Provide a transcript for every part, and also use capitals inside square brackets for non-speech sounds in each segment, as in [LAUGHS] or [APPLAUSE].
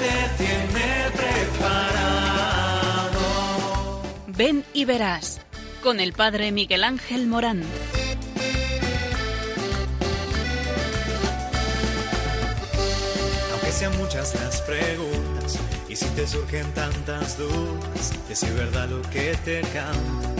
Te tiene preparado. Ven y verás con el Padre Miguel Ángel Morán. Aunque sean muchas las preguntas y si te surgen tantas dudas, de si es verdad lo que te canta.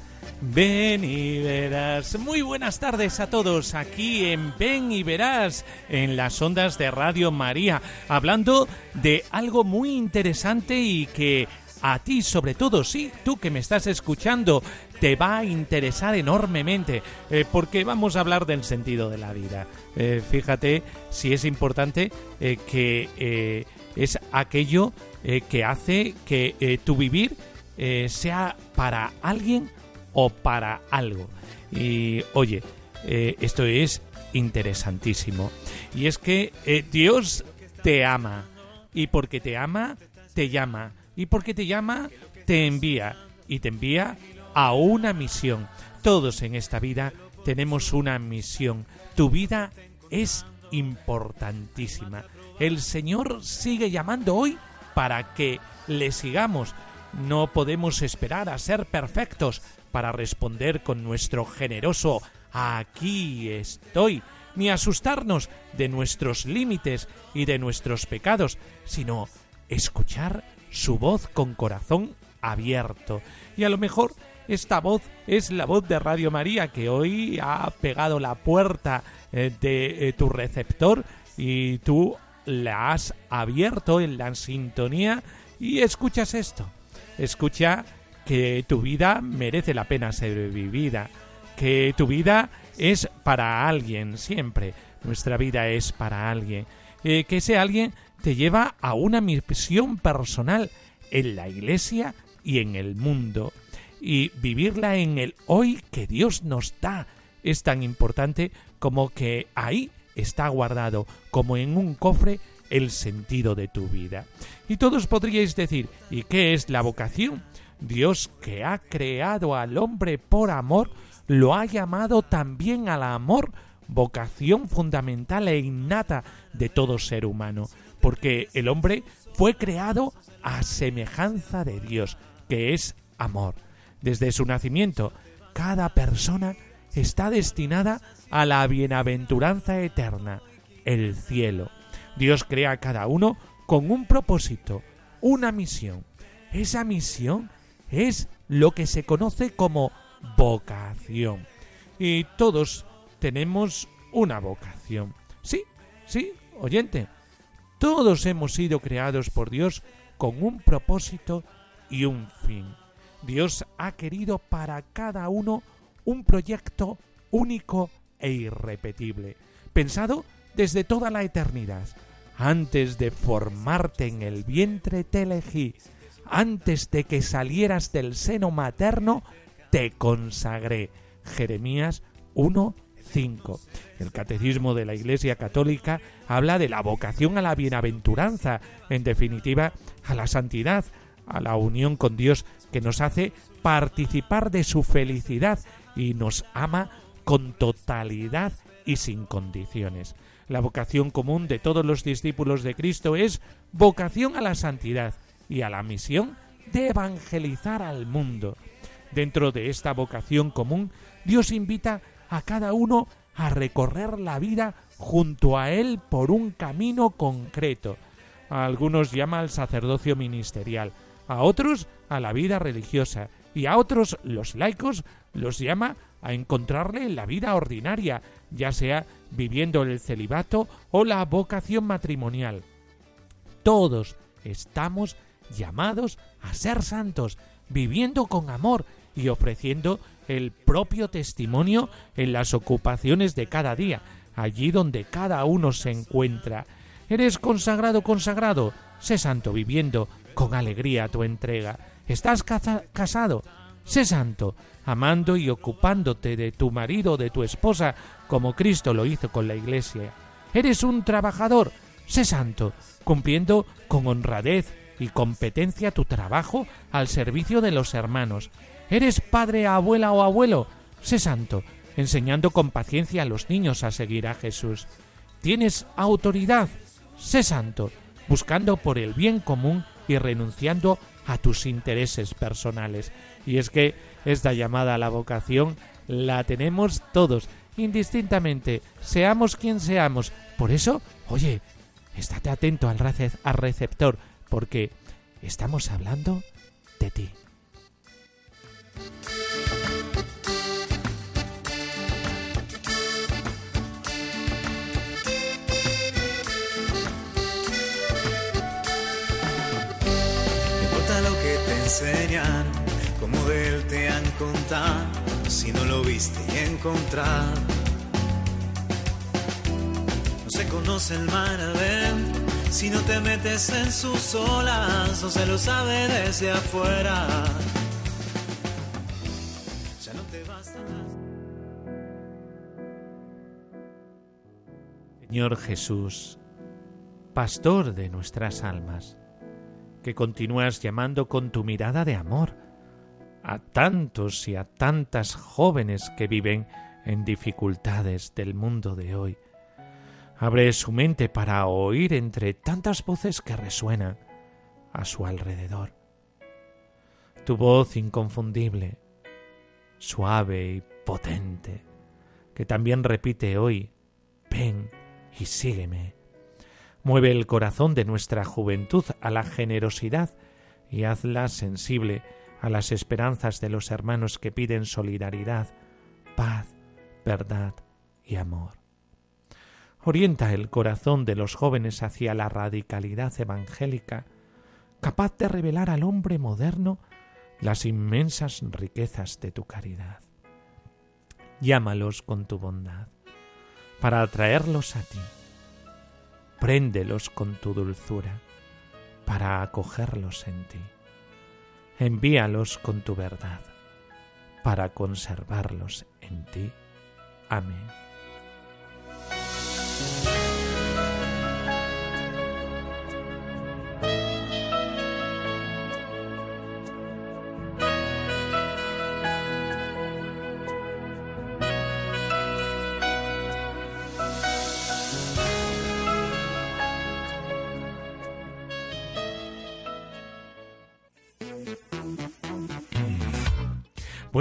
ven y verás. Muy buenas tardes a todos aquí en Ven y verás, en las ondas de Radio María, hablando de algo muy interesante y que a ti, sobre todo, sí, tú que me estás escuchando, te va a interesar enormemente, eh, porque vamos a hablar del sentido de la vida. Eh, fíjate si es importante eh, que es aquello que hace que tu vivir sea para alguien o para algo. Y oye, eh, esto es interesantísimo. Y es que eh, Dios te ama. Y porque te ama, te llama. Y porque te llama, te envía. Y te envía a una misión. Todos en esta vida tenemos una misión. Tu vida es importantísima. El Señor sigue llamando hoy para que le sigamos. No podemos esperar a ser perfectos para responder con nuestro generoso aquí estoy, ni asustarnos de nuestros límites y de nuestros pecados, sino escuchar su voz con corazón abierto. Y a lo mejor esta voz es la voz de Radio María que hoy ha pegado la puerta eh, de eh, tu receptor y tú la has abierto en la sintonía y escuchas esto. Escucha que tu vida merece la pena ser vivida, que tu vida es para alguien siempre. Nuestra vida es para alguien. Eh, que ese alguien te lleva a una misión personal en la iglesia y en el mundo. Y vivirla en el hoy que Dios nos da es tan importante como que ahí está guardado, como en un cofre, el sentido de tu vida. Y todos podríais decir, ¿y qué es la vocación? Dios que ha creado al hombre por amor, lo ha llamado también al amor, vocación fundamental e innata de todo ser humano, porque el hombre fue creado a semejanza de Dios, que es amor. Desde su nacimiento, cada persona está destinada a la bienaventuranza eterna, el cielo. Dios crea a cada uno con un propósito, una misión. Esa misión es lo que se conoce como vocación. Y todos tenemos una vocación. Sí, sí, oyente. Todos hemos sido creados por Dios con un propósito y un fin. Dios ha querido para cada uno un proyecto único e irrepetible, pensado desde toda la eternidad. Antes de formarte en el vientre te elegí, antes de que salieras del seno materno te consagré. Jeremías 1:5. El Catecismo de la Iglesia Católica habla de la vocación a la bienaventuranza, en definitiva, a la santidad, a la unión con Dios que nos hace participar de su felicidad y nos ama con totalidad y sin condiciones. La vocación común de todos los discípulos de Cristo es vocación a la santidad y a la misión de evangelizar al mundo. Dentro de esta vocación común, Dios invita a cada uno a recorrer la vida junto a Él por un camino concreto. A algunos llama al sacerdocio ministerial, a otros a la vida religiosa y a otros, los laicos, los llama a encontrarle en la vida ordinaria, ya sea viviendo el celibato o la vocación matrimonial. Todos estamos llamados a ser santos, viviendo con amor y ofreciendo el propio testimonio en las ocupaciones de cada día, allí donde cada uno se encuentra. ¿Eres consagrado, consagrado? Sé santo viviendo con alegría tu entrega. ¿Estás casado? Sé santo, amando y ocupándote de tu marido o de tu esposa, como Cristo lo hizo con la Iglesia. Eres un trabajador, sé santo, cumpliendo con honradez y competencia tu trabajo al servicio de los hermanos. Eres padre, abuela o abuelo, sé santo, enseñando con paciencia a los niños a seguir a Jesús. Tienes autoridad, sé santo, buscando por el bien común y renunciando a tus intereses personales. Y es que esta llamada a la vocación la tenemos todos, indistintamente, seamos quien seamos. Por eso, oye, estate atento al, al receptor, porque estamos hablando de ti. enseñan, como de él te han contado, si no lo viste y encontrar. No se conoce el mar adentro, si no te metes en sus olas, no se lo sabe desde afuera. Ya no te Señor Jesús, pastor de nuestras almas, que continúas llamando con tu mirada de amor a tantos y a tantas jóvenes que viven en dificultades del mundo de hoy. Abre su mente para oír entre tantas voces que resuenan a su alrededor. Tu voz inconfundible, suave y potente, que también repite hoy, ven y sígueme. Mueve el corazón de nuestra juventud a la generosidad y hazla sensible a las esperanzas de los hermanos que piden solidaridad, paz, verdad y amor. Orienta el corazón de los jóvenes hacia la radicalidad evangélica, capaz de revelar al hombre moderno las inmensas riquezas de tu caridad. Llámalos con tu bondad, para atraerlos a ti. Préndelos con tu dulzura, para acogerlos en ti envíalos con tu verdad, para conservarlos en ti. Amén.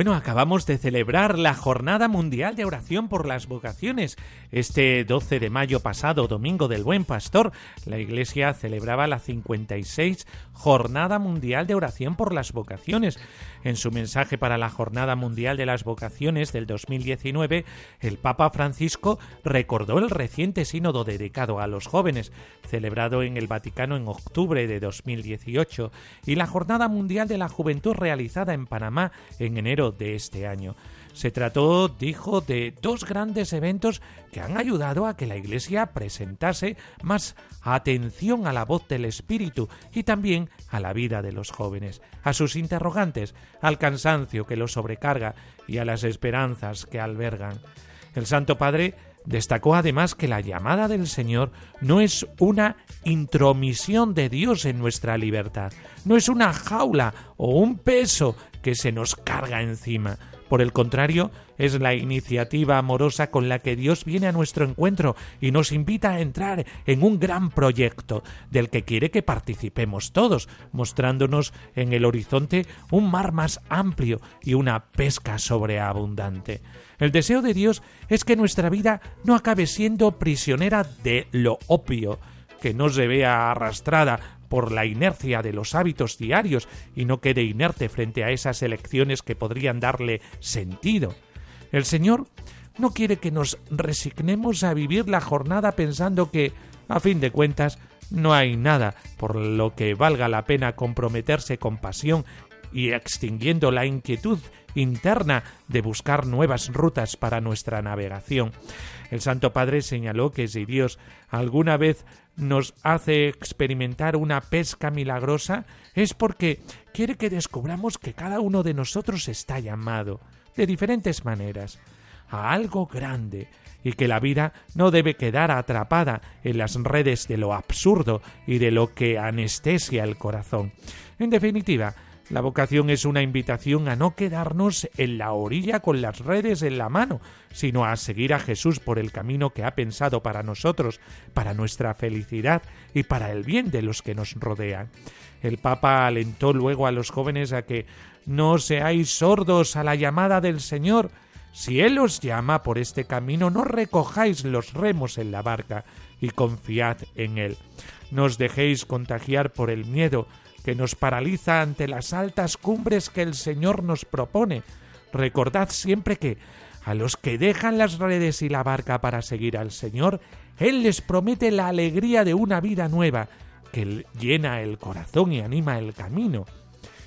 Bueno, acabamos de celebrar la Jornada Mundial de Oración por las Vocaciones. Este 12 de mayo pasado, domingo del Buen Pastor, la Iglesia celebraba la 56 Jornada Mundial de Oración por las Vocaciones. En su mensaje para la Jornada Mundial de las Vocaciones del 2019, el Papa Francisco recordó el reciente sínodo dedicado a los jóvenes, celebrado en el Vaticano en octubre de 2018, y la Jornada Mundial de la Juventud realizada en Panamá en enero de este año. Se trató, dijo, de dos grandes eventos que han ayudado a que la Iglesia presentase más atención a la voz del Espíritu y también a la vida de los jóvenes, a sus interrogantes, al cansancio que los sobrecarga y a las esperanzas que albergan. El Santo Padre destacó además que la llamada del Señor no es una intromisión de Dios en nuestra libertad, no es una jaula o un peso que se nos carga encima. Por el contrario, es la iniciativa amorosa con la que Dios viene a nuestro encuentro y nos invita a entrar en un gran proyecto del que quiere que participemos todos, mostrándonos en el horizonte un mar más amplio y una pesca sobreabundante. El deseo de Dios es que nuestra vida no acabe siendo prisionera de lo opio, que no se vea arrastrada por la inercia de los hábitos diarios y no quede inerte frente a esas elecciones que podrían darle sentido. El Señor no quiere que nos resignemos a vivir la jornada pensando que, a fin de cuentas, no hay nada por lo que valga la pena comprometerse con pasión y extinguiendo la inquietud interna de buscar nuevas rutas para nuestra navegación. El Santo Padre señaló que si Dios alguna vez nos hace experimentar una pesca milagrosa es porque quiere que descubramos que cada uno de nosotros está llamado, de diferentes maneras, a algo grande, y que la vida no debe quedar atrapada en las redes de lo absurdo y de lo que anestesia el corazón. En definitiva, la vocación es una invitación a no quedarnos en la orilla con las redes en la mano, sino a seguir a Jesús por el camino que ha pensado para nosotros, para nuestra felicidad y para el bien de los que nos rodean. El Papa alentó luego a los jóvenes a que no seáis sordos a la llamada del Señor. Si Él os llama por este camino, no recojáis los remos en la barca y confiad en Él. No os dejéis contagiar por el miedo, que nos paraliza ante las altas cumbres que el Señor nos propone. Recordad siempre que a los que dejan las redes y la barca para seguir al Señor, Él les promete la alegría de una vida nueva, que llena el corazón y anima el camino.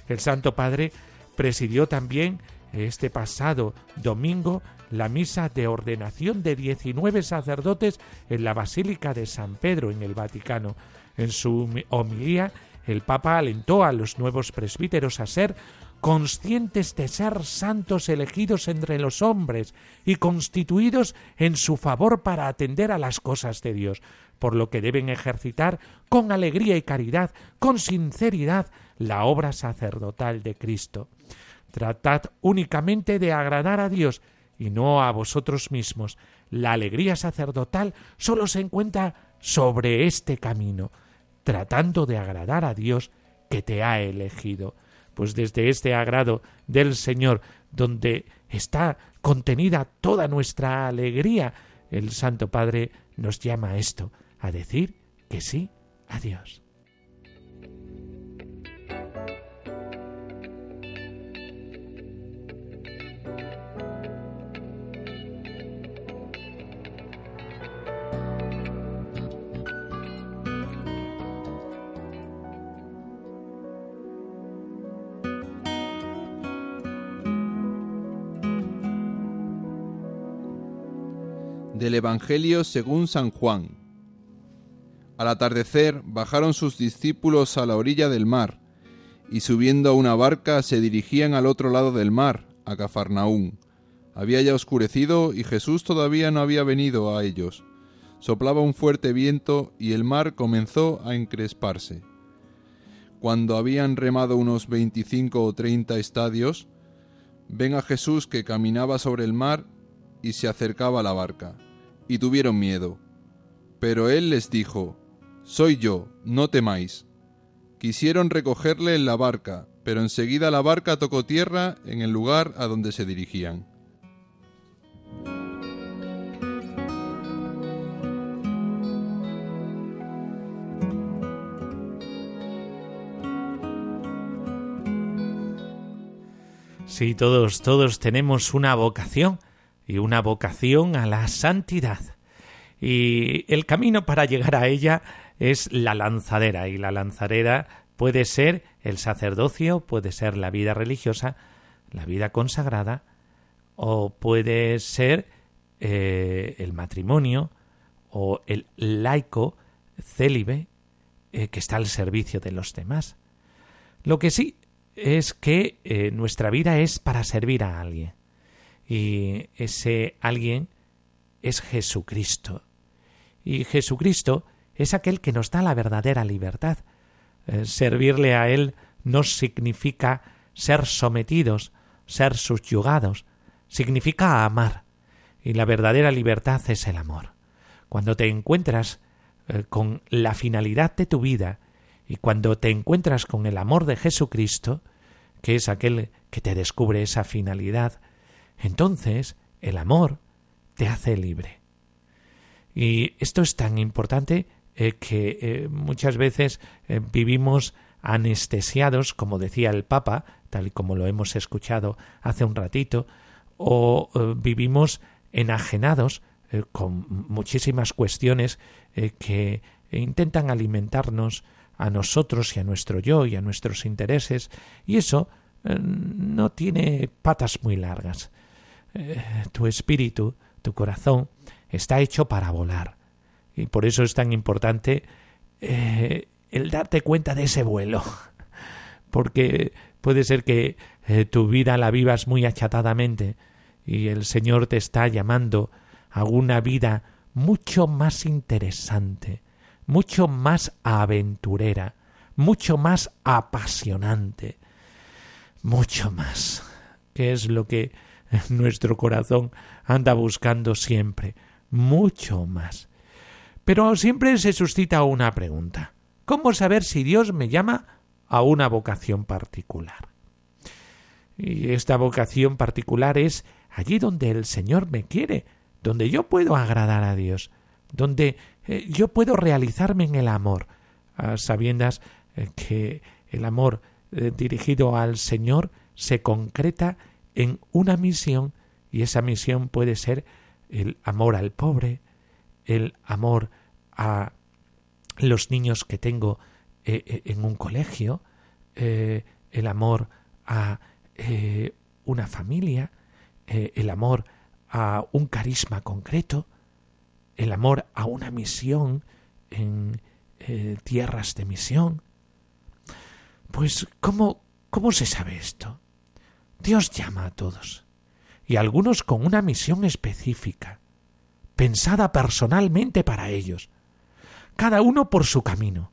El Santo Padre presidió también este pasado domingo la misa de ordenación de 19 sacerdotes en la Basílica de San Pedro en el Vaticano. En su homilía el Papa alentó a los nuevos presbíteros a ser conscientes de ser santos elegidos entre los hombres y constituidos en su favor para atender a las cosas de Dios, por lo que deben ejercitar con alegría y caridad, con sinceridad, la obra sacerdotal de Cristo. Tratad únicamente de agradar a Dios y no a vosotros mismos. La alegría sacerdotal solo se encuentra sobre este camino tratando de agradar a Dios que te ha elegido. Pues desde este agrado del Señor, donde está contenida toda nuestra alegría, el Santo Padre nos llama a esto, a decir que sí a Dios. Evangelio según San Juan. Al atardecer bajaron sus discípulos a la orilla del mar, y subiendo a una barca se dirigían al otro lado del mar, a Cafarnaún. Había ya oscurecido y Jesús todavía no había venido a ellos. Soplaba un fuerte viento y el mar comenzó a encresparse. Cuando habían remado unos veinticinco o treinta estadios, ven a Jesús que caminaba sobre el mar y se acercaba a la barca y tuvieron miedo. Pero él les dijo, Soy yo, no temáis. Quisieron recogerle en la barca, pero enseguida la barca tocó tierra en el lugar a donde se dirigían. Sí, todos, todos tenemos una vocación y una vocación a la santidad. Y el camino para llegar a ella es la lanzadera, y la lanzadera puede ser el sacerdocio, puede ser la vida religiosa, la vida consagrada, o puede ser eh, el matrimonio, o el laico célibe eh, que está al servicio de los demás. Lo que sí es que eh, nuestra vida es para servir a alguien y ese alguien es Jesucristo. Y Jesucristo es aquel que nos da la verdadera libertad. Eh, servirle a Él no significa ser sometidos, ser subyugados, significa amar. Y la verdadera libertad es el amor. Cuando te encuentras eh, con la finalidad de tu vida y cuando te encuentras con el amor de Jesucristo, que es aquel que te descubre esa finalidad, entonces el amor te hace libre. Y esto es tan importante eh, que eh, muchas veces eh, vivimos anestesiados, como decía el Papa, tal y como lo hemos escuchado hace un ratito, o vivimos enajenados con muchísimas cuestiones que intentan alimentarnos a nosotros y a nuestro yo y a nuestros intereses, y eso no tiene patas muy largas. Eh, tu espíritu, tu corazón, está hecho para volar. Y por eso es tan importante eh, el darte cuenta de ese vuelo. [LAUGHS] Porque puede ser que tu vida la vivas muy achatadamente y el Señor te está llamando a una vida mucho más interesante, mucho más aventurera, mucho más apasionante, mucho más, que es lo que [LAUGHS] nuestro corazón anda buscando siempre, mucho más. Pero siempre se suscita una pregunta. ¿Cómo saber si Dios me llama a una vocación particular? Y esta vocación particular es allí donde el Señor me quiere, donde yo puedo agradar a Dios, donde eh, yo puedo realizarme en el amor, a sabiendas eh, que el amor eh, dirigido al Señor se concreta en una misión y esa misión puede ser el amor al pobre, el amor a los niños que tengo en un colegio, el amor a una familia, el amor a un carisma concreto, el amor a una misión en eh, tierras de misión. Pues, ¿cómo, ¿cómo se sabe esto? Dios llama a todos, y algunos con una misión específica, pensada personalmente para ellos, cada uno por su camino.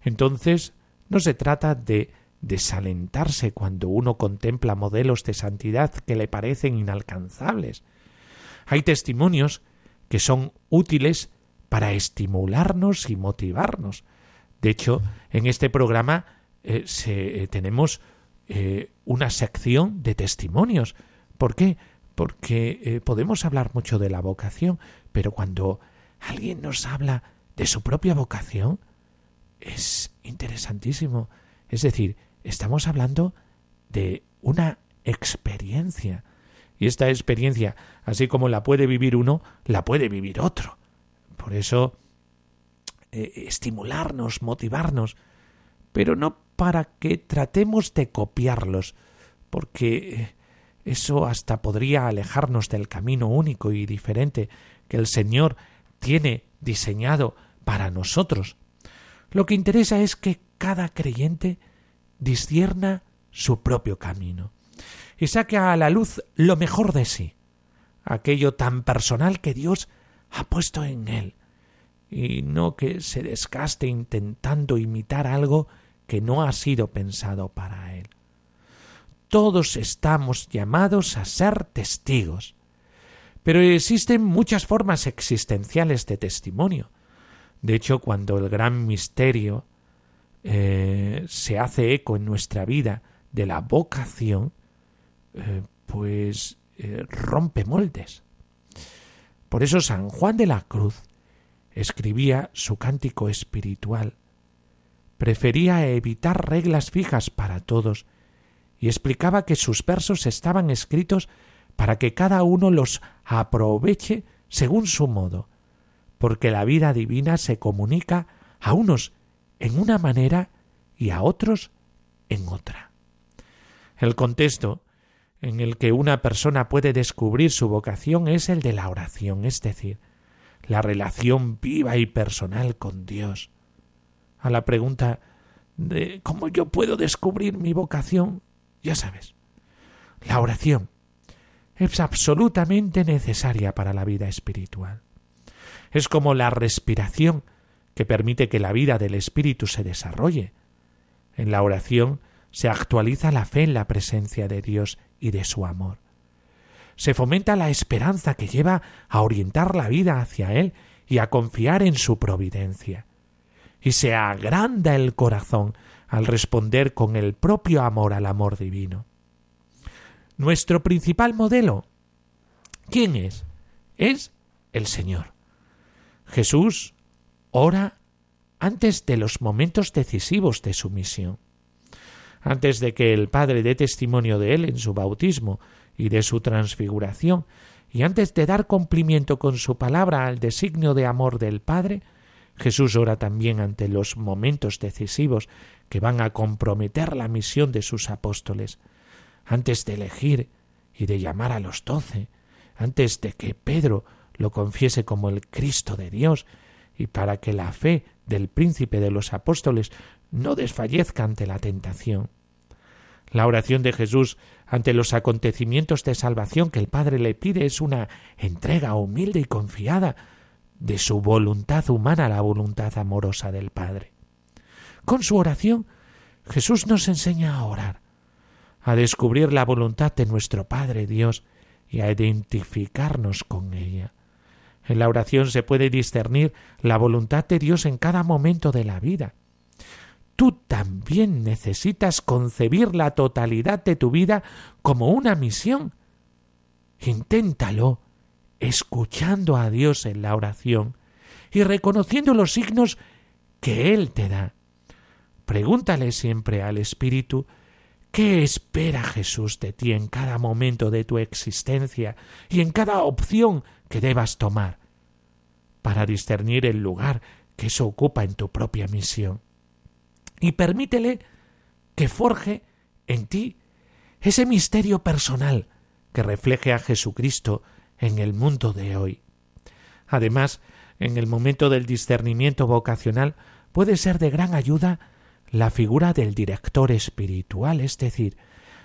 Entonces, no se trata de desalentarse cuando uno contempla modelos de santidad que le parecen inalcanzables. Hay testimonios que son útiles para estimularnos y motivarnos. De hecho, en este programa eh, eh, tenemos eh, una sección de testimonios. ¿Por qué? Porque podemos hablar mucho de la vocación, pero cuando alguien nos habla de su propia vocación, es interesantísimo. Es decir, estamos hablando de una experiencia. Y esta experiencia, así como la puede vivir uno, la puede vivir otro. Por eso, eh, estimularnos, motivarnos, pero no para que tratemos de copiarlos, porque eh, eso hasta podría alejarnos del camino único y diferente que el Señor tiene diseñado para nosotros. Lo que interesa es que cada creyente discierna su propio camino y saque a la luz lo mejor de sí, aquello tan personal que Dios ha puesto en él, y no que se desgaste intentando imitar algo que no ha sido pensado para él. Todos estamos llamados a ser testigos, pero existen muchas formas existenciales de testimonio. De hecho, cuando el gran misterio eh, se hace eco en nuestra vida de la vocación, eh, pues eh, rompe moldes. Por eso San Juan de la Cruz escribía su cántico espiritual. Prefería evitar reglas fijas para todos y explicaba que sus versos estaban escritos para que cada uno los aproveche según su modo, porque la vida divina se comunica a unos en una manera y a otros en otra. El contexto en el que una persona puede descubrir su vocación es el de la oración, es decir, la relación viva y personal con Dios. A la pregunta de cómo yo puedo descubrir mi vocación, ya sabes, la oración es absolutamente necesaria para la vida espiritual. Es como la respiración que permite que la vida del espíritu se desarrolle. En la oración se actualiza la fe en la presencia de Dios y de su amor. Se fomenta la esperanza que lleva a orientar la vida hacia Él y a confiar en su providencia. Y se agranda el corazón al responder con el propio amor al amor divino. Nuestro principal modelo, ¿quién es? Es el Señor. Jesús ora antes de los momentos decisivos de su misión. Antes de que el Padre dé testimonio de él en su bautismo y de su transfiguración, y antes de dar cumplimiento con su palabra al designio de amor del Padre, Jesús ora también ante los momentos decisivos que van a comprometer la misión de sus apóstoles. Antes de elegir y de llamar a los doce, antes de que Pedro lo confiese como el Cristo de Dios, y para que la fe del príncipe de los apóstoles no desfallezca ante la tentación. La oración de Jesús ante los acontecimientos de salvación que el Padre le pide es una entrega humilde y confiada de su voluntad humana a la voluntad amorosa del Padre. Con su oración, Jesús nos enseña a orar, a descubrir la voluntad de nuestro Padre Dios y a identificarnos con ella. En la oración se puede discernir la voluntad de Dios en cada momento de la vida. Tú también necesitas concebir la totalidad de tu vida como una misión. Inténtalo escuchando a Dios en la oración y reconociendo los signos que Él te da. Pregúntale siempre al Espíritu ¿Qué espera Jesús de ti en cada momento de tu existencia y en cada opción que debas tomar para discernir el lugar que eso ocupa en tu propia misión. Y permítele que forje en ti ese misterio personal que refleje a Jesucristo en el mundo de hoy. Además, en el momento del discernimiento vocacional puede ser de gran ayuda la figura del director espiritual, es decir,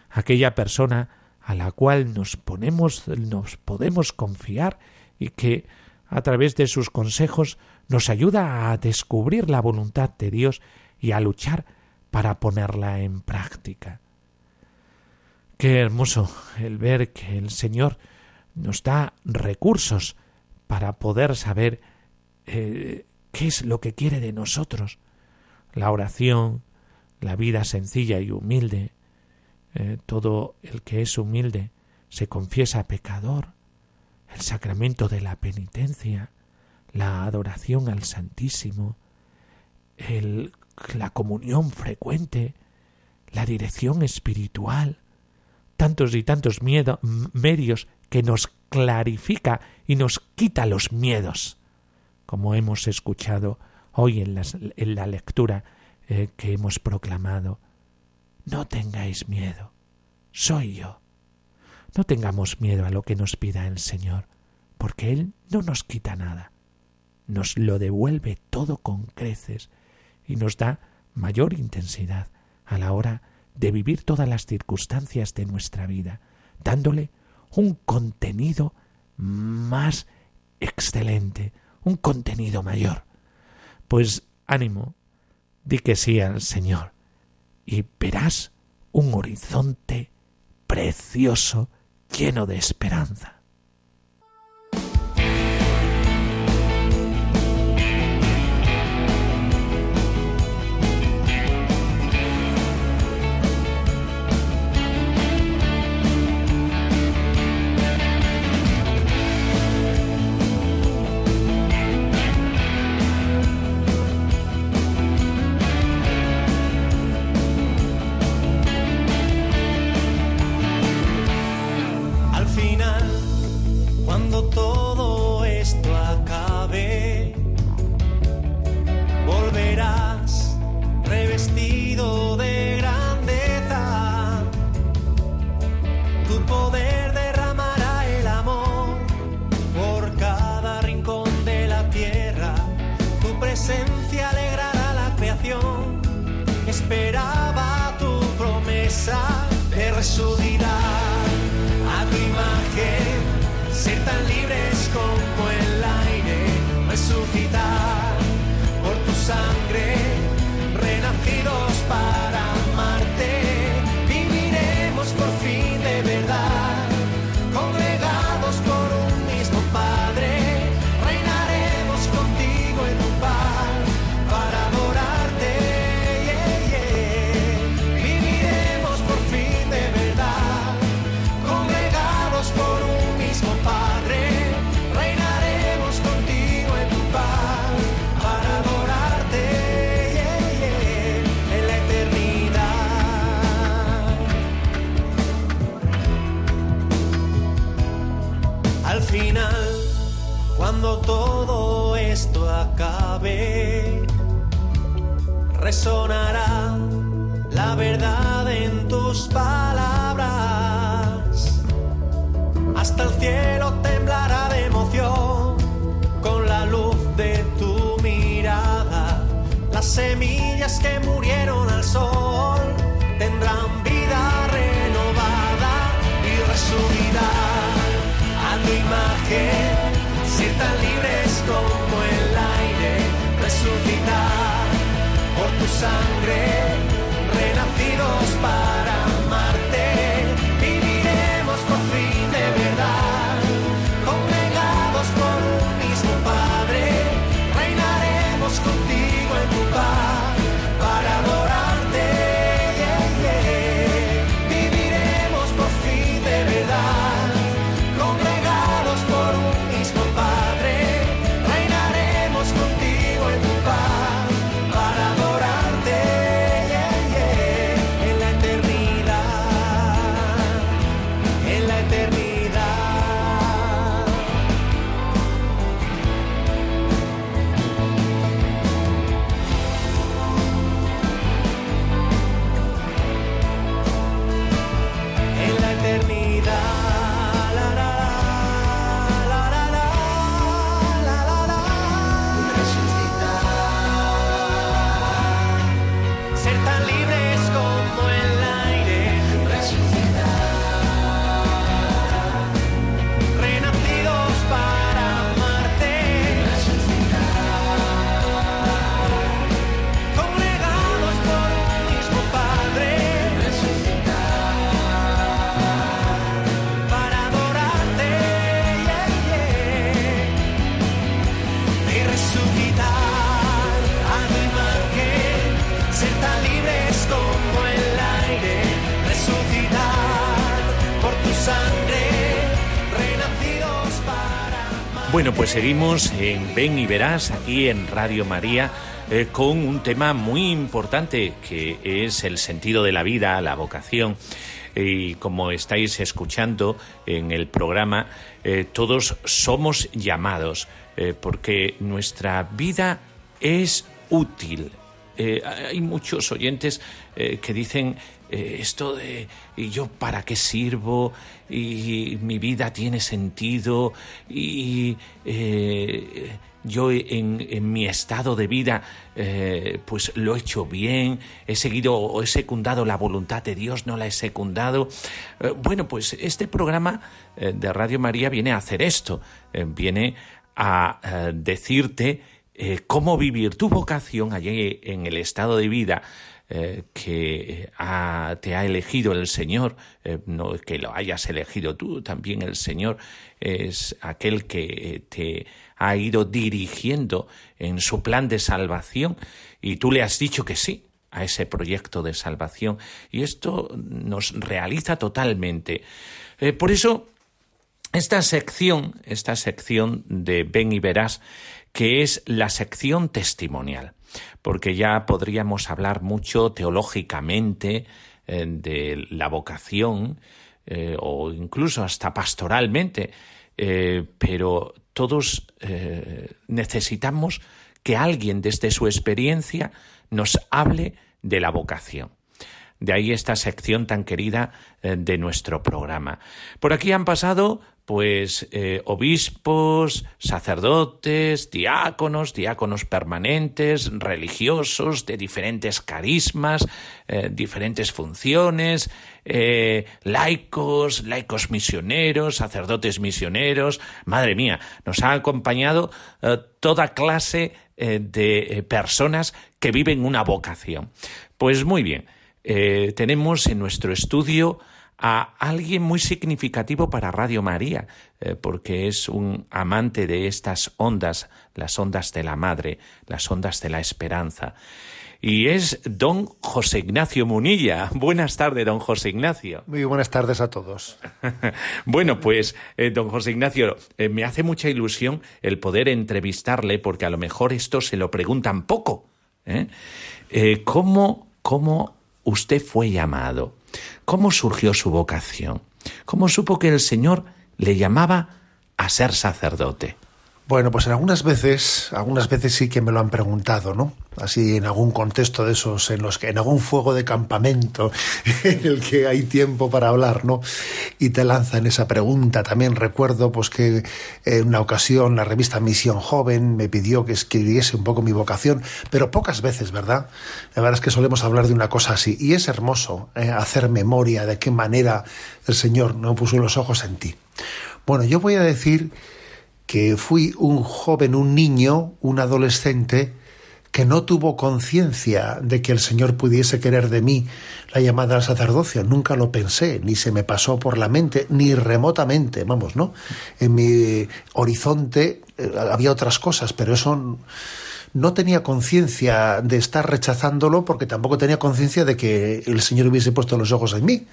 aquella persona a la cual nos ponemos nos podemos confiar y que a través de sus consejos nos ayuda a descubrir la voluntad de Dios y a luchar para ponerla en práctica. Qué hermoso el ver que el Señor nos da recursos para poder saber eh, qué es lo que quiere de nosotros. La oración, la vida sencilla y humilde, eh, todo el que es humilde se confiesa pecador, el sacramento de la penitencia, la adoración al Santísimo, el, la comunión frecuente, la dirección espiritual, tantos y tantos medios que nos clarifica y nos quita los miedos, como hemos escuchado hoy en, la lectura eh, que hemos proclamado. No tengáis miedo, soy yo. No tengamos miedo a lo que nos pida el Señor, porque Él no nos quita nada, nos lo devuelve todo con creces y nos da mayor intensidad a la hora de vivir todas las circunstancias de nuestra vida, dándole un contenido más excelente, un contenido mayor. Pues ánimo, di que sí al Señor y verás un horizonte precioso lleno de esperanza. Tus palabras. Hasta el cielo temblará de emoción con la luz de tu mirada. Las semillas que murieron al sol tendrán vida renovada y resumirán a tu imagen. Ser tan libres como el aire, resucitar por tu sangre, renacidos para seguimos en Ven y Verás, aquí en Radio María, eh, con un tema muy importante que es el sentido de la vida, la vocación. Y como estáis escuchando en el programa, eh, todos somos llamados, eh, porque nuestra vida es útil. Eh, hay muchos oyentes eh, que dicen eh, esto de ¿y yo para qué sirvo? Y mi vida tiene sentido y yo en, en mi estado de vida pues lo he hecho bien, he seguido o he secundado la voluntad de Dios, no la he secundado. Bueno, pues este programa de Radio María viene a hacer esto, viene a decirte eh, cómo vivir tu vocación allí en el estado de vida eh, que ha- te ha elegido el Señor, eh, no que lo hayas elegido tú, también el Señor es aquel que eh, te ha ido dirigiendo en su plan de salvación y tú le has dicho que sí a ese proyecto de salvación y esto nos realiza totalmente. Eh, por eso esta sección, esta sección de Ven y Verás, que es la sección testimonial, porque ya podríamos hablar mucho teológicamente eh, de la vocación eh, o incluso hasta pastoralmente, eh, pero todos necesitamos que alguien desde su experiencia nos hable de la vocación. De ahí esta sección tan querida de nuestro programa. Por aquí han pasado, pues, eh, obispos, sacerdotes, diáconos, diáconos permanentes, religiosos de diferentes carismas, eh, diferentes funciones, eh, laicos, laicos misioneros, sacerdotes misioneros. Madre mía, nos ha acompañado toda clase de personas que viven una vocación. Pues muy bien tenemos en nuestro estudio a alguien muy significativo para Radio María, eh, porque es un amante de estas ondas, las ondas de la Madre, las ondas de la esperanza. Y es don José Ignacio Munilla. [LAUGHS] Buenas tardes, don José Ignacio. Muy buenas tardes a todos. [LAUGHS] Bueno, pues, eh, don José Ignacio, eh, me hace mucha ilusión el poder entrevistarle, porque a lo mejor esto se lo preguntan poco. ¿cómo, ¿Cómo usted fue llamado? ¿Cómo surgió su vocación? ¿Cómo supo que el Señor le llamaba a ser sacerdote? Bueno, pues en algunas veces, algunas veces sí que me lo han preguntado, ¿no? Así en algún contexto de esos, en los que, en algún fuego de campamento, [LAUGHS] en el que hay tiempo para hablar, ¿no? Y te lanzan esa pregunta. También recuerdo, pues que en una ocasión la revista Misión Joven me pidió que escribiese un poco mi vocación, pero pocas veces, ¿verdad? La verdad es que solemos hablar de una cosa así. Y es hermoso ¿eh? hacer memoria de qué manera el Señor no puso los ojos en ti. Bueno, yo voy a decir que fui un joven, un niño, un adolescente, que no tuvo conciencia de que el Señor pudiese querer de mí la llamada al sacerdocio. Nunca lo pensé, ni se me pasó por la mente, ni remotamente, vamos, ¿no? En mi horizonte eh, había otras cosas, pero eso no tenía conciencia de estar rechazándolo porque tampoco tenía conciencia de que el Señor hubiese puesto los ojos en mí.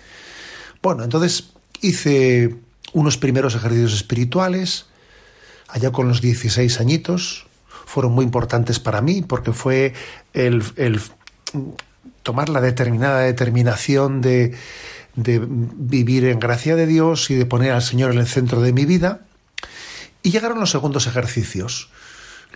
Bueno, entonces hice unos primeros ejercicios espirituales, allá con los 16 añitos, fueron muy importantes para mí porque fue el, tomar la determinada determinación de, de vivir en gracia de Dios y de poner al Señor en el centro de mi vida. Y llegaron los segundos ejercicios.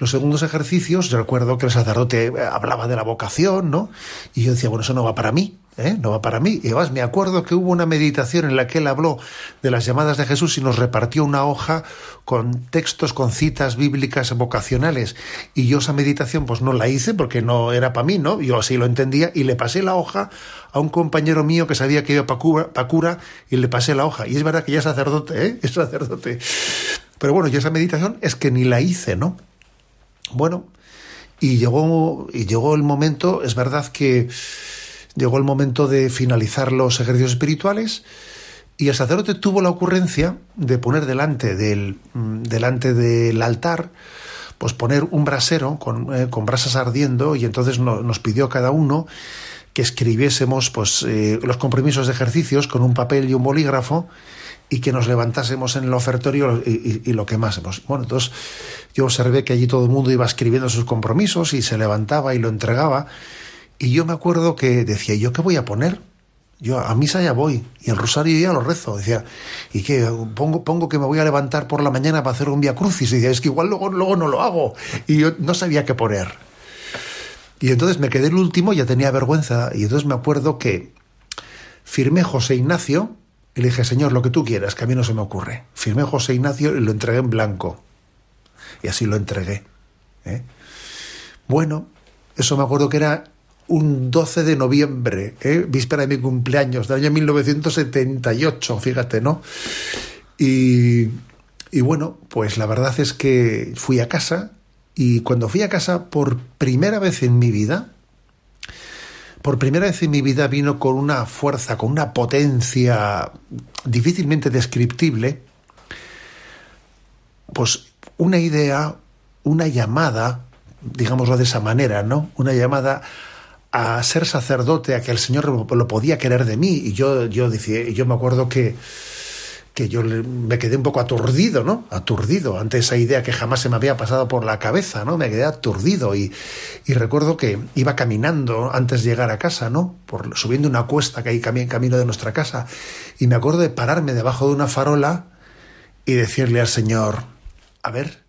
Los segundos ejercicios, recuerdo que el sacerdote hablaba de la vocación, ¿no? Y yo decía, bueno, eso no va para mí. ¿eh? no va para mí. Y además me acuerdo que hubo una meditación en la que él habló de las llamadas de Jesús y nos repartió una hoja con textos, con citas bíblicas vocacionales. Y yo esa meditación pues no la hice porque no era para mí, ¿no? Yo así lo entendía y le pasé la hoja a un compañero mío que sabía que iba para cura, cura y le pasé la hoja. Y es verdad que ya es sacerdote, ¿eh? [LAUGHS] Es sacerdote. Pero bueno, yo esa meditación es que ni la hice, ¿no? Bueno, y llegó, y llegó el momento, es verdad que llegó el momento de finalizar los ejercicios espirituales y el sacerdote tuvo la ocurrencia de poner delante del, mm, delante del altar, pues poner un brasero con, eh, con brasas ardiendo y entonces nos pidió a cada uno que escribiésemos pues, eh, los compromisos de ejercicios con un papel y un bolígrafo y que nos levantásemos en el ofertorio y, y, lo quemásemos. Bueno, entonces yo observé que allí todo el mundo iba escribiendo sus compromisos y se levantaba y lo entregaba y yo me acuerdo que decía, ¿yo qué voy a poner? Yo a misa ya voy y el rosario ya lo rezo. Decía, ¿y qué? Pongo, pongo que me voy a levantar por la mañana para hacer un via crucis. Y decía, es que igual luego, luego no lo hago. Y yo no sabía qué poner. Y entonces me quedé el último, ya tenía vergüenza. Y entonces me acuerdo que firmé José Ignacio y le dije, Señor, lo que tú quieras, que a mí no se me ocurre. Firmé José Ignacio y lo entregué en blanco. Y así lo entregué. ¿eh? Bueno, eso me acuerdo que era un 12 de noviembre, ¿eh? víspera de mi cumpleaños, del año 1978, fíjate, ¿no? Y, y bueno, pues la verdad es que fui a casa y cuando fui a casa por primera vez en mi vida, por primera vez en mi vida vino con una fuerza, con una potencia difícilmente descriptible, pues una idea, una llamada, digámoslo de esa manera, ¿no? Una llamada a ser sacerdote, a que el Señor lo podía querer de mí. Y yo, yo, decía, yo me acuerdo que, que yo me quedé un poco aturdido, ¿no? Aturdido ante esa idea que jamás se me había pasado por la cabeza, ¿no? Me quedé aturdido y, y recuerdo que iba caminando antes de llegar a casa, ¿no? Por, subiendo una cuesta que hay camino de nuestra casa y me acuerdo de pararme debajo de una farola y decirle al Señor, a ver,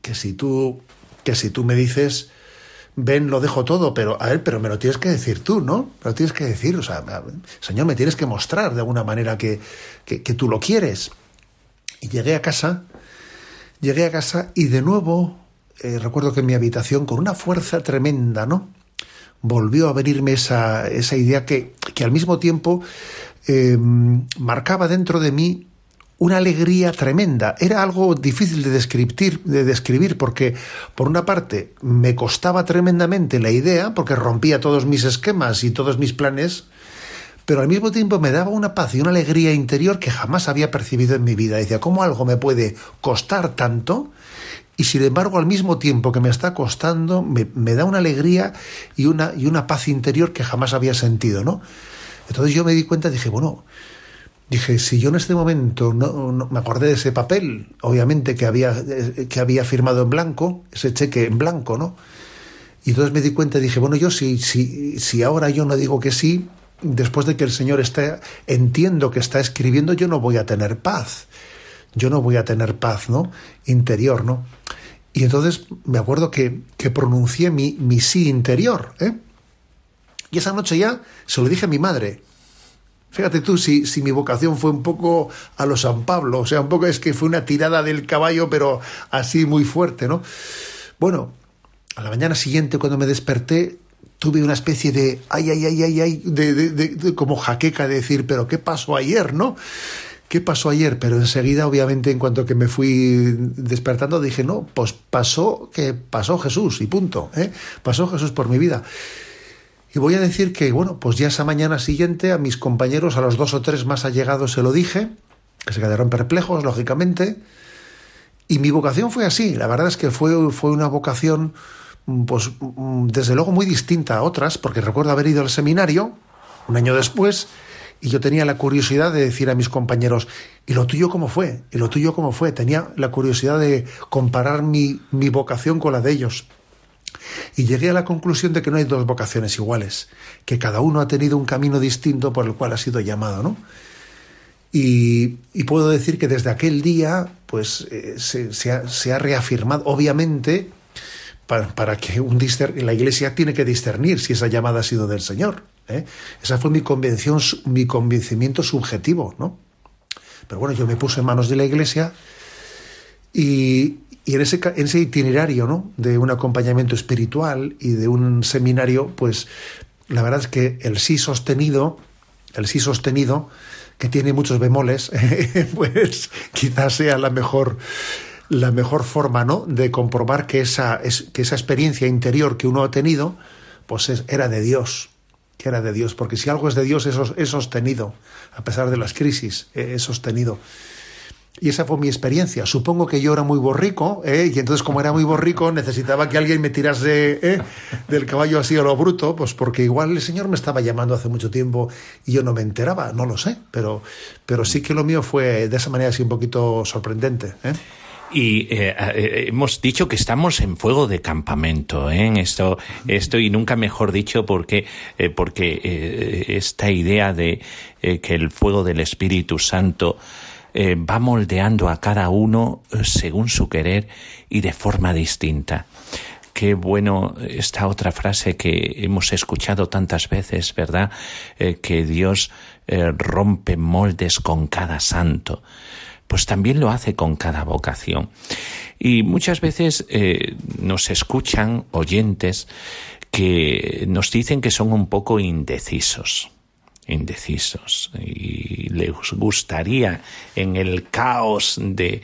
que si tú, que si tú me dices ven, lo dejo todo, pero a ver, pero me lo tienes que decir tú, ¿no? Me lo tienes que decir, o sea, Señor, me tienes que mostrar de alguna manera que, que, tú lo quieres. Y llegué a casa, llegué a casa y de nuevo, eh, recuerdo que en mi habitación, con una fuerza tremenda, ¿no? Volvió a venirme esa, esa idea que, que al mismo tiempo eh, marcaba dentro de mí una alegría tremenda. Era algo difícil de describir, de describir porque, por una parte, me costaba tremendamente la idea, porque rompía todos mis esquemas y todos mis planes, pero al mismo tiempo me daba una paz y una alegría interior que jamás había percibido en mi vida. Decía, ¿cómo algo me puede costar tanto? Y sin embargo, al mismo tiempo que me está costando, me, me da una alegría y una, y una paz interior que jamás había sentido, ¿no? Entonces yo me di cuenta, dije, bueno, Dije, si yo en este momento no, me acordé de ese papel, obviamente que había, que había firmado en blanco, ese cheque en blanco, ¿no? Y entonces me di cuenta y dije, bueno, yo si, si, si ahora yo no digo que sí, después de que el Señor está, entiendo que está escribiendo, yo no voy a tener paz. Yo no voy a tener paz, ¿no? Interior, ¿no? Y entonces me acuerdo que, que pronuncié mi, mi sí interior. ¿eh? Y esa noche ya se lo dije a mi madre. Fíjate tú si, si mi vocación fue un poco a lo San Pablo, o sea, un poco es que fue una tirada del caballo, pero así muy fuerte, ¿no? Bueno, a la mañana siguiente cuando me desperté tuve una especie de ay, ay, ay, ay, ay, de, como jaqueca de decir, pero ¿qué pasó ayer, no? ¿Qué pasó ayer? Pero enseguida, obviamente, en cuanto que me fui despertando, dije, no, pues pasó que pasó Jesús y punto, ¿eh? Pasó Jesús por mi vida. Y voy a decir que, bueno, pues ya esa mañana siguiente a mis compañeros, a los dos o tres más allegados, se lo dije, que se quedaron perplejos, lógicamente. Y mi vocación fue así. La verdad es que fue, fue una vocación, pues, desde luego muy distinta a otras, porque recuerdo haber ido al seminario un año después y yo tenía la curiosidad de decir a mis compañeros, ¿y lo tuyo cómo fue? ¿Y lo tuyo cómo fue? Tenía la curiosidad de comparar mi, mi vocación con la de ellos. Y llegué a la conclusión de que no hay dos vocaciones iguales, que cada uno ha tenido un camino distinto por el cual ha sido llamado, ¿no? Y, puedo decir que desde aquel día, pues eh, se, ha, reafirmado, obviamente, para, para que un la Iglesia tiene que discernir si esa llamada ha sido del Señor. ¿eh? Esa fue mi convención, mi convencimiento subjetivo, ¿no? Pero bueno, yo me puse en manos de la Iglesia y, y en ese, en ese itinerario ¿no? de un acompañamiento espiritual y de un seminario, pues la verdad es que el sí sostenido, el sí sostenido, que tiene muchos bemoles, [LAUGHS] pues quizás sea la mejor, la mejor forma ¿no? de comprobar que esa, es, que esa experiencia interior que uno ha tenido, pues es, era de Dios, que era de Dios, porque si algo es de Dios es, es sostenido, a pesar de las crisis, es sostenido. Y esa fue mi experiencia. Supongo que yo era muy borrico, ¿eh? y entonces como era muy borrico necesitaba que alguien me tirase ¿eh? del caballo así a lo bruto, pues porque igual el Señor me estaba llamando hace mucho tiempo y yo no me enteraba, no lo sé, pero, pero sí que lo mío fue de esa manera así un poquito sorprendente. ¿eh? Y eh, hemos dicho que estamos en fuego de campamento, en esto, esto y nunca mejor dicho porque, porque esta idea de que el fuego del Espíritu Santo eh, va moldeando a cada uno según su querer y de forma distinta. Qué bueno esta otra frase que hemos escuchado tantas veces, ¿verdad? Eh, que Dios eh, rompe moldes con cada santo. Pues también lo hace con cada vocación. Y muchas veces nos escuchan oyentes que nos dicen que son un poco indecisos indecisos y les gustaría en el caos de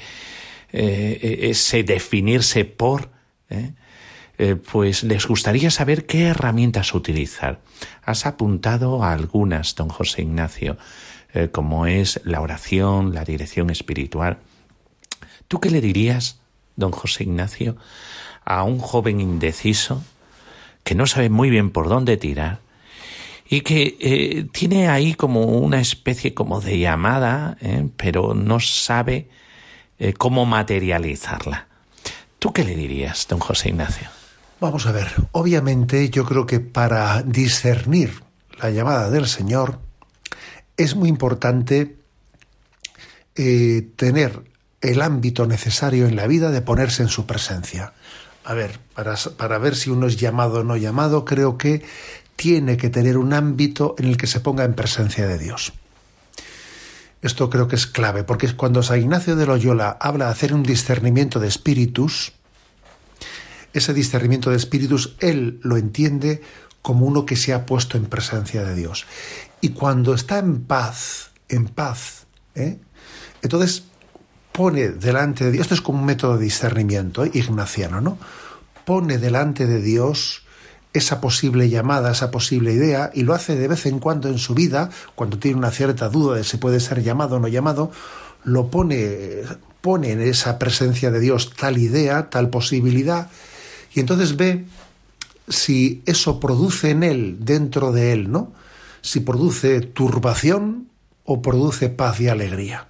eh, ese definirse por, eh, eh, pues les gustaría saber qué herramientas utilizar. Has apuntado a algunas, don José Ignacio, como es la oración, la dirección espiritual. ¿Tú qué le dirías, don José Ignacio, a un joven indeciso que no sabe muy bien por dónde tirar, y que eh, tiene ahí como una especie como de llamada, ¿eh? pero no sabe eh, cómo materializarla. ¿Tú qué le dirías, don José Ignacio? Vamos a ver, obviamente yo creo que para discernir la llamada del Señor es muy importante tener el ámbito necesario en la vida de ponerse en su presencia. A ver, para, para ver si uno es llamado o no llamado, creo que tiene que tener un ámbito en el que se ponga en presencia de Dios. Esto creo que es clave, porque cuando San Ignacio de Loyola habla de hacer un discernimiento de espíritus, ese discernimiento de espíritus él lo entiende como uno que se ha puesto en presencia de Dios. Y cuando está en paz, en paz, ¿eh? entonces pone delante de Dios, esto es como un método de discernimiento ¿eh? ignaciano, ¿no? Pone delante de Dios esa posible llamada, esa posible idea, y lo hace de vez en cuando en su vida, cuando tiene una cierta duda de si puede ser llamado o no llamado, lo pone, pone en esa presencia de Dios tal idea, tal posibilidad, y entonces ve si eso produce en él, dentro de él, ¿no? Si produce turbación o produce paz y alegría.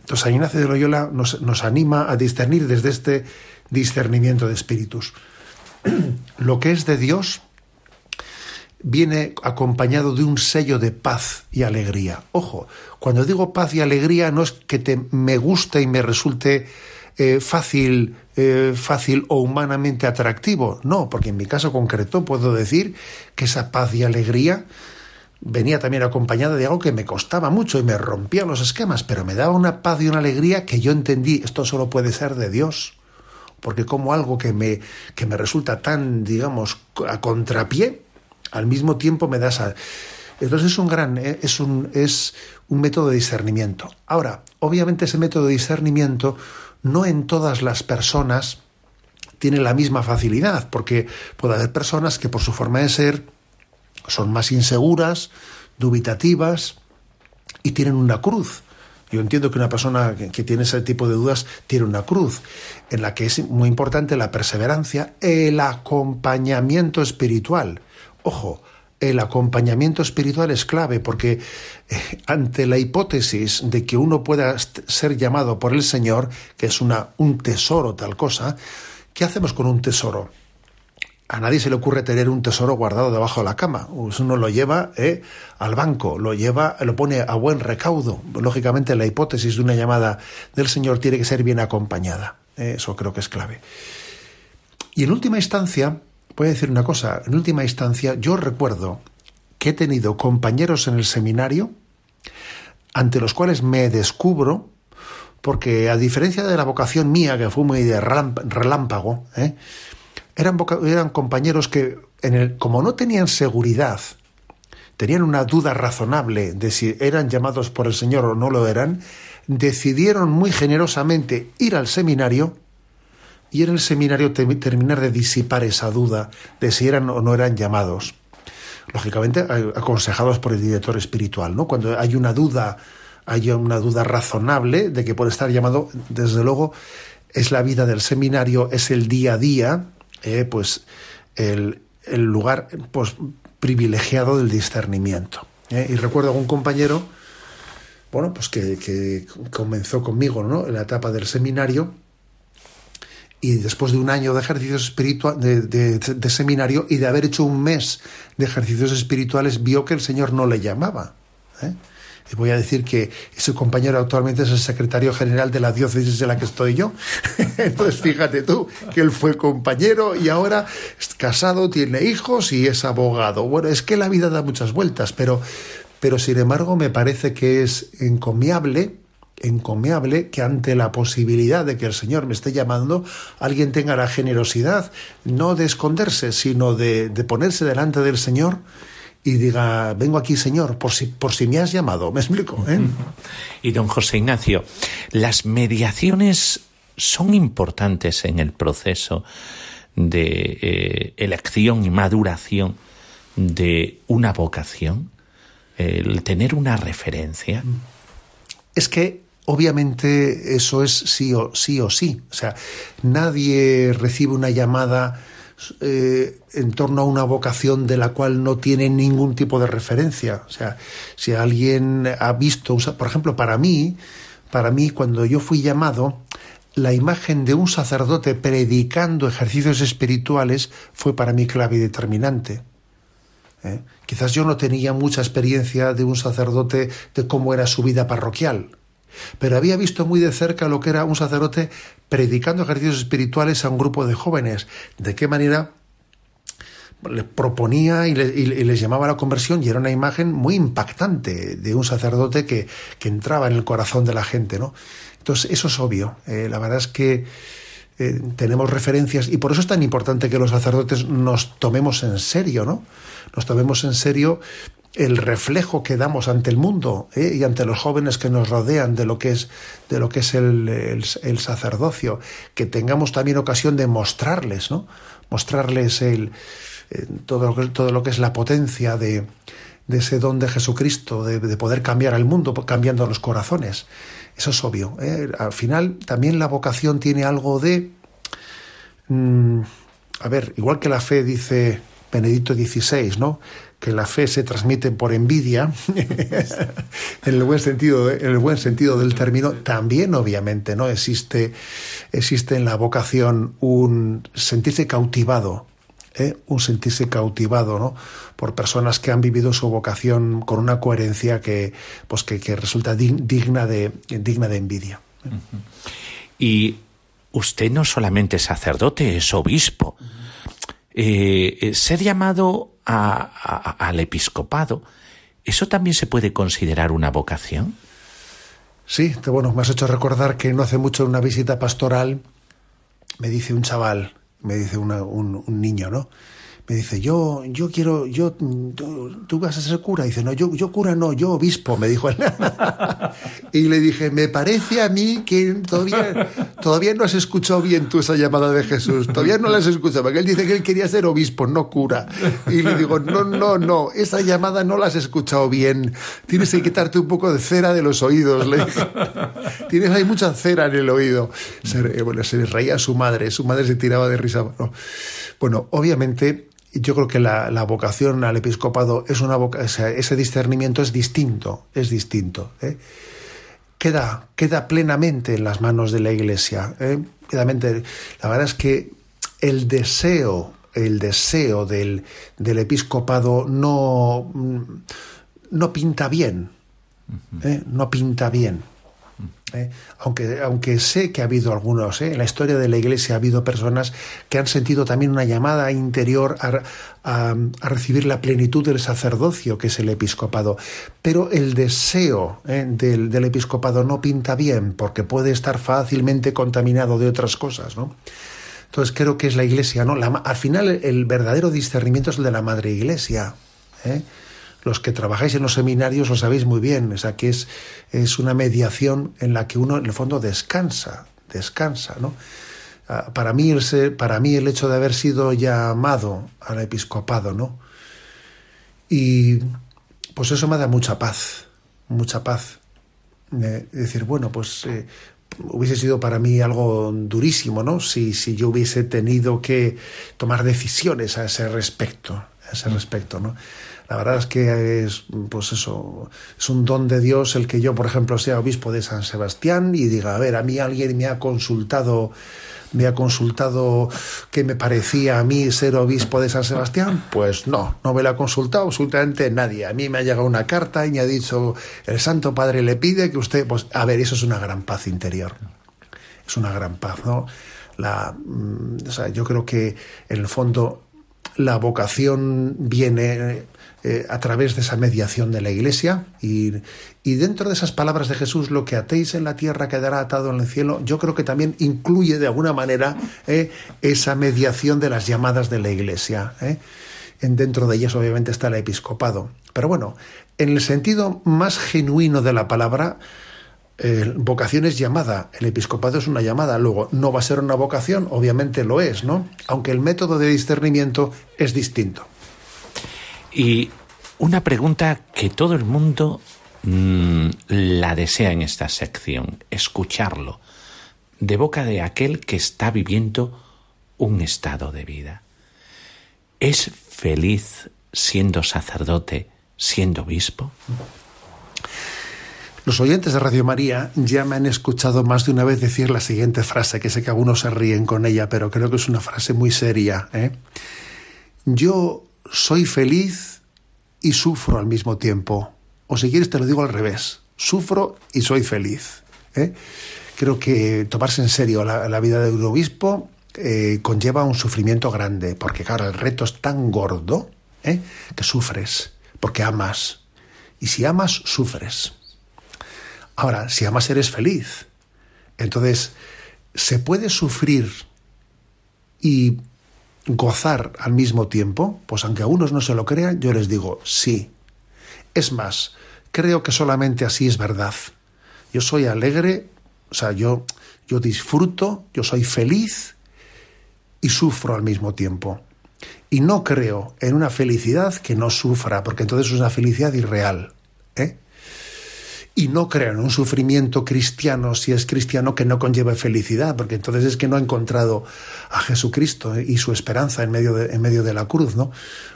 Entonces, Ignacio de Loyola nos, nos anima a discernir desde este discernimiento de espíritus. [CLEARS THROAT] lo que es de Dios viene acompañado de un sello de paz y alegría. Ojo, cuando digo paz y alegría no es que te, me guste y me resulte eh, fácil, eh, fácil o humanamente atractivo. No, porque en mi caso concreto puedo decir que esa paz y alegría venía también acompañada de algo que me costaba mucho y me rompía los esquemas, pero me daba una paz y una alegría que yo entendí, esto solo puede ser de Dios. Porque como algo que me, que me resulta tan, digamos, a contrapié, al mismo tiempo me da esa... Entonces es un gran, eh, es un, es un método de discernimiento. Ahora, obviamente ese método de discernimiento no en todas las personas tiene la misma facilidad, porque puede haber personas que por su forma de ser son más inseguras, dubitativas y tienen una cruz. Yo entiendo que una persona que tiene ese tipo de dudas tiene una cruz, en la que es muy importante la perseverancia, el acompañamiento espiritual. Ojo, el acompañamiento espiritual es clave porque eh, ante la hipótesis de que uno pueda ser llamado por el Señor, que es una, un tesoro tal cosa, ¿qué hacemos con un tesoro? A nadie se le ocurre tener un tesoro guardado debajo de la cama. Uno lo lleva eh, al banco, lo lleva, lo pone a buen recaudo. Lógicamente, la hipótesis de una llamada del Señor tiene que ser bien acompañada. Eh, eso creo que es clave. Y en última instancia, voy a decir una cosa, en última instancia, yo recuerdo que he tenido compañeros en el seminario ante los cuales me descubro, porque a diferencia de la vocación mía, que fue muy de relámpago, ¿eh? Eran, eran compañeros que, en el, como no tenían seguridad, tenían una duda razonable de si eran llamados por el Señor o no lo eran, decidieron muy generosamente ir al seminario y en el seminario terminar de disipar esa duda de si eran o no eran llamados. Lógicamente, aconsejados por el director espiritual, ¿no? Cuando hay una duda, hay una duda razonable de que puede estar llamado, desde luego, es la vida del seminario, es el día a día, eh, pues el, lugar pues, privilegiado del discernimiento. ¿eh? Y recuerdo a un compañero, bueno, pues que, comenzó conmigo, ¿no? En la etapa del seminario, y después de un año de ejercicios espirituales, de, seminario y de haber hecho un mes de ejercicios espirituales, vio que el Señor no le llamaba. ¿eh? Voy a decir que ese compañero actualmente es el secretario general de la diócesis de la que estoy yo. [LAUGHS] Entonces, fíjate tú, que él fue compañero y ahora es casado, tiene hijos y es abogado. Bueno, es que la vida da muchas vueltas, pero, pero sin embargo me parece que es encomiable encomiable que ante la posibilidad de que el Señor me esté llamando, alguien tenga la generosidad, no de esconderse, sino de, ponerse delante del Señor y diga, vengo aquí, Señor, por si, por si me has llamado. ¿Me explico? ¿Eh? Y don José Ignacio, las mediaciones son importantes en el proceso de eh, elección y maduración de una vocación, el tener una referencia. Es que obviamente eso es sí o sí o sí. O sea, nadie recibe una llamada eh, en torno a una vocación de la cual no tiene ningún tipo de referencia. O sea, si alguien ha visto, por ejemplo, para mí, para mí cuando yo fui llamado, la imagen de un sacerdote predicando ejercicios espirituales fue para mí clave y determinante. ¿eh? Quizás yo no tenía mucha experiencia de un sacerdote de cómo era su vida parroquial pero había visto muy de cerca lo que era un sacerdote predicando ejercicios espirituales a un grupo de jóvenes, de qué manera les proponía y, les llamaba a la conversión y era una imagen muy impactante de un sacerdote que, entraba en el corazón de la gente, ¿no? Entonces, eso es obvio. Eh, la verdad es que eh, tenemos referencias y por eso es tan importante que los sacerdotes nos tomemos en serio, ¿no? Nos tomemos en serio el reflejo que damos ante el mundo ¿eh? y ante los jóvenes que nos rodean de lo que es, de lo que es el, sacerdocio, que tengamos también ocasión de mostrarles, ¿no? mostrarles el, eh, todo, todo lo que es la potencia de, ese don de Jesucristo, de, poder cambiar al mundo cambiando los corazones. Eso es obvio. ¿eh? Al final también la vocación tiene algo de... Mm, a ver, igual que la fe dice Benedicto XVI, ¿no? Que la fe se transmite por envidia, [LAUGHS] en el buen sentido, en el buen sentido del término, también obviamente no existe, existe en la vocación un sentirse cautivado, ¿eh? un sentirse cautivado, ¿no? por personas que han vivido su vocación con una coherencia que, pues que, resulta digna de digna de envidia. Y usted no solamente es sacerdote, es obispo. Eh, eh, ser llamado al episcopado, ¿eso también se puede considerar una vocación? Sí, bueno, me has hecho recordar que no hace mucho en una visita pastoral me dice un chaval, me dice un niño, ¿no? Me dice, yo, yo quiero, yo, tú, vas a ser cura. Dice, no, yo, yo cura no, yo obispo, me dijo él. [LAUGHS] y le dije, me parece a mí que todavía, todavía no has escuchado bien tú esa llamada de Jesús, todavía no la has escuchado, porque él dice que él quería ser obispo, no cura. Y le digo, no, no, no, esa llamada no la has escuchado bien, tienes que quitarte un poco de cera de los oídos, le dije. Tienes ahí mucha cera en el oído. Se, eh, bueno, se reía su madre, su madre se tiraba de risa. bueno obviamente yo creo que la, vocación al episcopado es una ese discernimiento es distinto, es distinto. ¿eh? Queda, queda plenamente en las manos de la Iglesia. ¿eh? La verdad es que el deseo, el deseo del, del episcopado no, no pinta bien. ¿eh? No pinta bien. ¿Eh? aunque, aunque sé que ha habido algunos, ¿eh? en la historia de la Iglesia ha habido personas que han sentido también una llamada interior a, recibir la plenitud del sacerdocio, que es el episcopado. Pero el deseo ¿eh? del, episcopado no pinta bien, porque puede estar fácilmente contaminado de otras cosas. ¿no? Entonces creo que es la Iglesia, ¿no? al final el verdadero discernimiento es el de la Madre Iglesia. Los que trabajáis en los seminarios lo sabéis muy bien, o sea, que es, es una mediación en la que uno en el fondo descansa, descansa, ¿no? Ah, para mí, el, para mí el hecho de haber sido llamado al episcopado, ¿no? Y pues eso me da mucha paz, mucha paz. decir, bueno, pues eh, hubiese sido para mí algo durísimo, ¿no? Si, si yo hubiese tenido que tomar decisiones a ese respecto, a ese respecto, ¿no? La verdad es que es, pues eso, es un don de Dios el que yo, por ejemplo, sea obispo de San Sebastián y diga, a ver, a mí alguien me ha consultado me ha consultado qué me parecía a mí ser obispo de San Sebastián? Pues no, no me lo ha consultado absolutamente nadie. A mí me ha llegado una carta y me ha dicho, el Santo Padre le pide que usted, pues a ver, eso es una gran paz interior. Es una gran paz, ¿no? La, mm, o sea, yo creo que en el fondo la vocación viene eh, a través de esa mediación de la Iglesia y, dentro de esas palabras de Jesús, lo que atéis en la tierra quedará atado en el cielo, yo creo que también incluye de alguna manera eh, esa mediación de las llamadas de la Iglesia. Eh. En dentro de ellas obviamente está el episcopado. Pero bueno, en el sentido más genuino de la palabra, vocación es llamada, el episcopado es una llamada, luego no va a ser una vocación, obviamente lo es, ¿no? Aunque el método de discernimiento es distinto. Y una pregunta que todo el mundo mm, la desea en esta sección, escucharlo, de boca de aquel que está viviendo un estado de vida. ¿Es feliz siendo sacerdote, siendo obispo? Los oyentes de Radio María ya me han escuchado más de una vez decir la siguiente frase, que sé que algunos se ríen con ella, pero creo que es una frase muy seria. ¿eh? Yo soy feliz y sufro al mismo tiempo. O si quieres te lo digo al revés, sufro y soy feliz. ¿eh? Creo que tomarse en serio la, vida de obispo eh, conlleva un sufrimiento grande, porque claro, el reto es tan gordo ¿eh? que sufres, porque amas. Y si amas, sufres. Ahora, si amas, eres feliz. Entonces, ¿se puede sufrir y gozar al mismo tiempo? Pues aunque a unos no se lo crean, yo les digo sí. Es más, creo que solamente así es verdad. Yo soy alegre, o sea, yo, yo disfruto, yo soy feliz y sufro al mismo tiempo. Y no creo en una felicidad que no sufra, porque entonces es una felicidad irreal. ¿eh? Y no creo en un sufrimiento cristiano, si es cristiano, que no conlleve felicidad, porque entonces es que no ha encontrado a Jesucristo y su esperanza en medio de, en medio de la cruz, ¿no?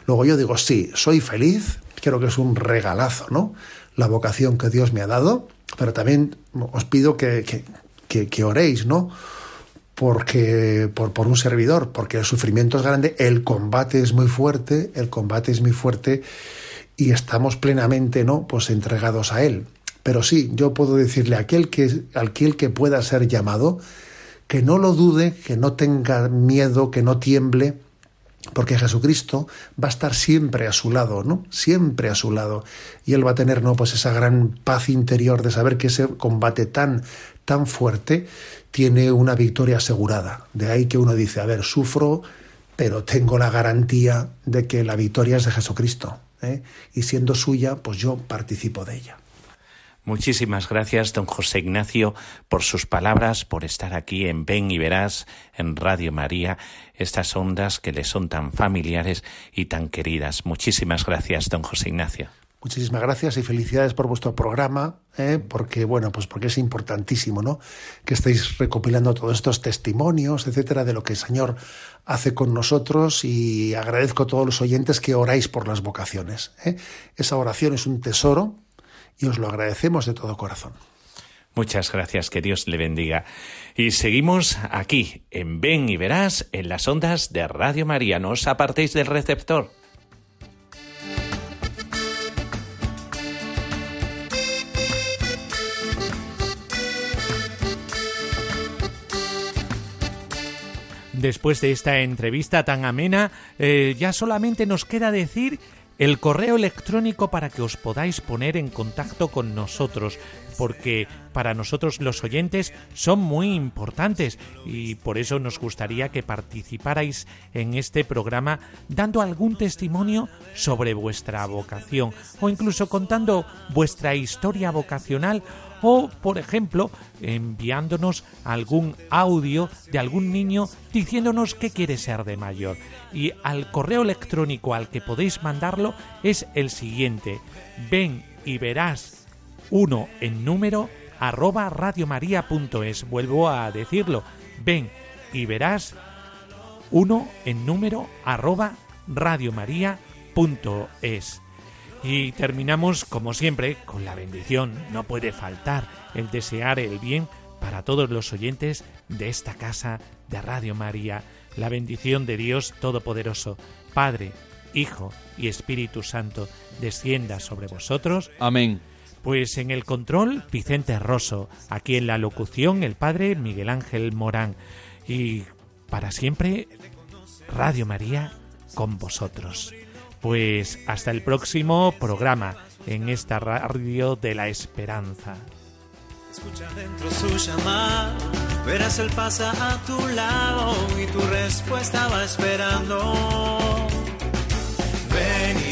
Luego yo digo, sí, soy feliz, creo que es un regalazo, ¿no? La vocación que Dios me ha dado, pero también os pido que, que, oréis, ¿no? Porque, por, por un servidor, porque el sufrimiento es grande, el combate es muy fuerte, el combate es muy fuerte y estamos plenamente, ¿no? Pues entregados a él. Pero sí, yo puedo decirle a aquel que, aquel que pueda ser llamado, que no lo dude, que no tenga miedo, que no tiemble, porque Jesucristo va a estar siempre a su lado, ¿no? Siempre a su lado. Y él va a tener, ¿no? Pues esa gran paz interior de saber que ese combate tan, tan fuerte tiene una victoria asegurada. De ahí que uno dice, a ver, sufro, pero tengo la garantía de que la victoria es de Jesucristo. ¿eh? Y siendo suya, pues yo participo de ella. Muchísimas gracias, don José Ignacio, por sus palabras, por estar aquí en Ven y Verás, en Radio María, estas ondas que le son tan familiares y tan queridas. Muchísimas gracias, don José Ignacio. Muchísimas gracias y felicidades por vuestro programa, ¿eh? porque bueno, pues porque es importantísimo, ¿no? Que estéis recopilando todos estos testimonios, etcétera, de lo que el Señor hace con nosotros y agradezco a todos los oyentes que oráis por las vocaciones. ¿eh? Esa oración es un tesoro y os lo agradecemos de todo corazón. Muchas gracias, que Dios le bendiga. Y seguimos aquí, en Ven y Verás, en las ondas de Radio María. No apartéis del receptor. Después de esta entrevista tan amena, eh, ya solamente nos queda decir el correo electrónico para que os podáis poner en contacto con nosotros, porque para nosotros los oyentes son muy importantes y por eso nos gustaría que participarais en este programa dando algún testimonio sobre vuestra vocación o incluso contando vuestra historia vocacional o, por ejemplo, enviándonos algún audio de algún niño diciéndonos qué quiere ser de mayor. Y al correo electrónico al que podéis mandarlo es el siguiente, ven y verás uno en número arroba radiomaria.es. Vuelvo a decirlo, ven y verás uno en número arroba radiomaria.es. Y terminamos, como siempre, con la bendición. No puede faltar el desear el bien para todos los oyentes de esta casa de Radio María. La bendición de Dios Todopoderoso, Padre, Hijo y Espíritu Santo, descienda sobre vosotros. Amén. Pues en el control, Vicente Rosso. Aquí en la locución, el Padre Miguel Ángel Morán. Y para siempre, Radio María con vosotros. Pues hasta el próximo programa en esta radio de la esperanza. Escucha dentro su llamada, verás él pasa a tu lado y tu respuesta va esperando. Ven y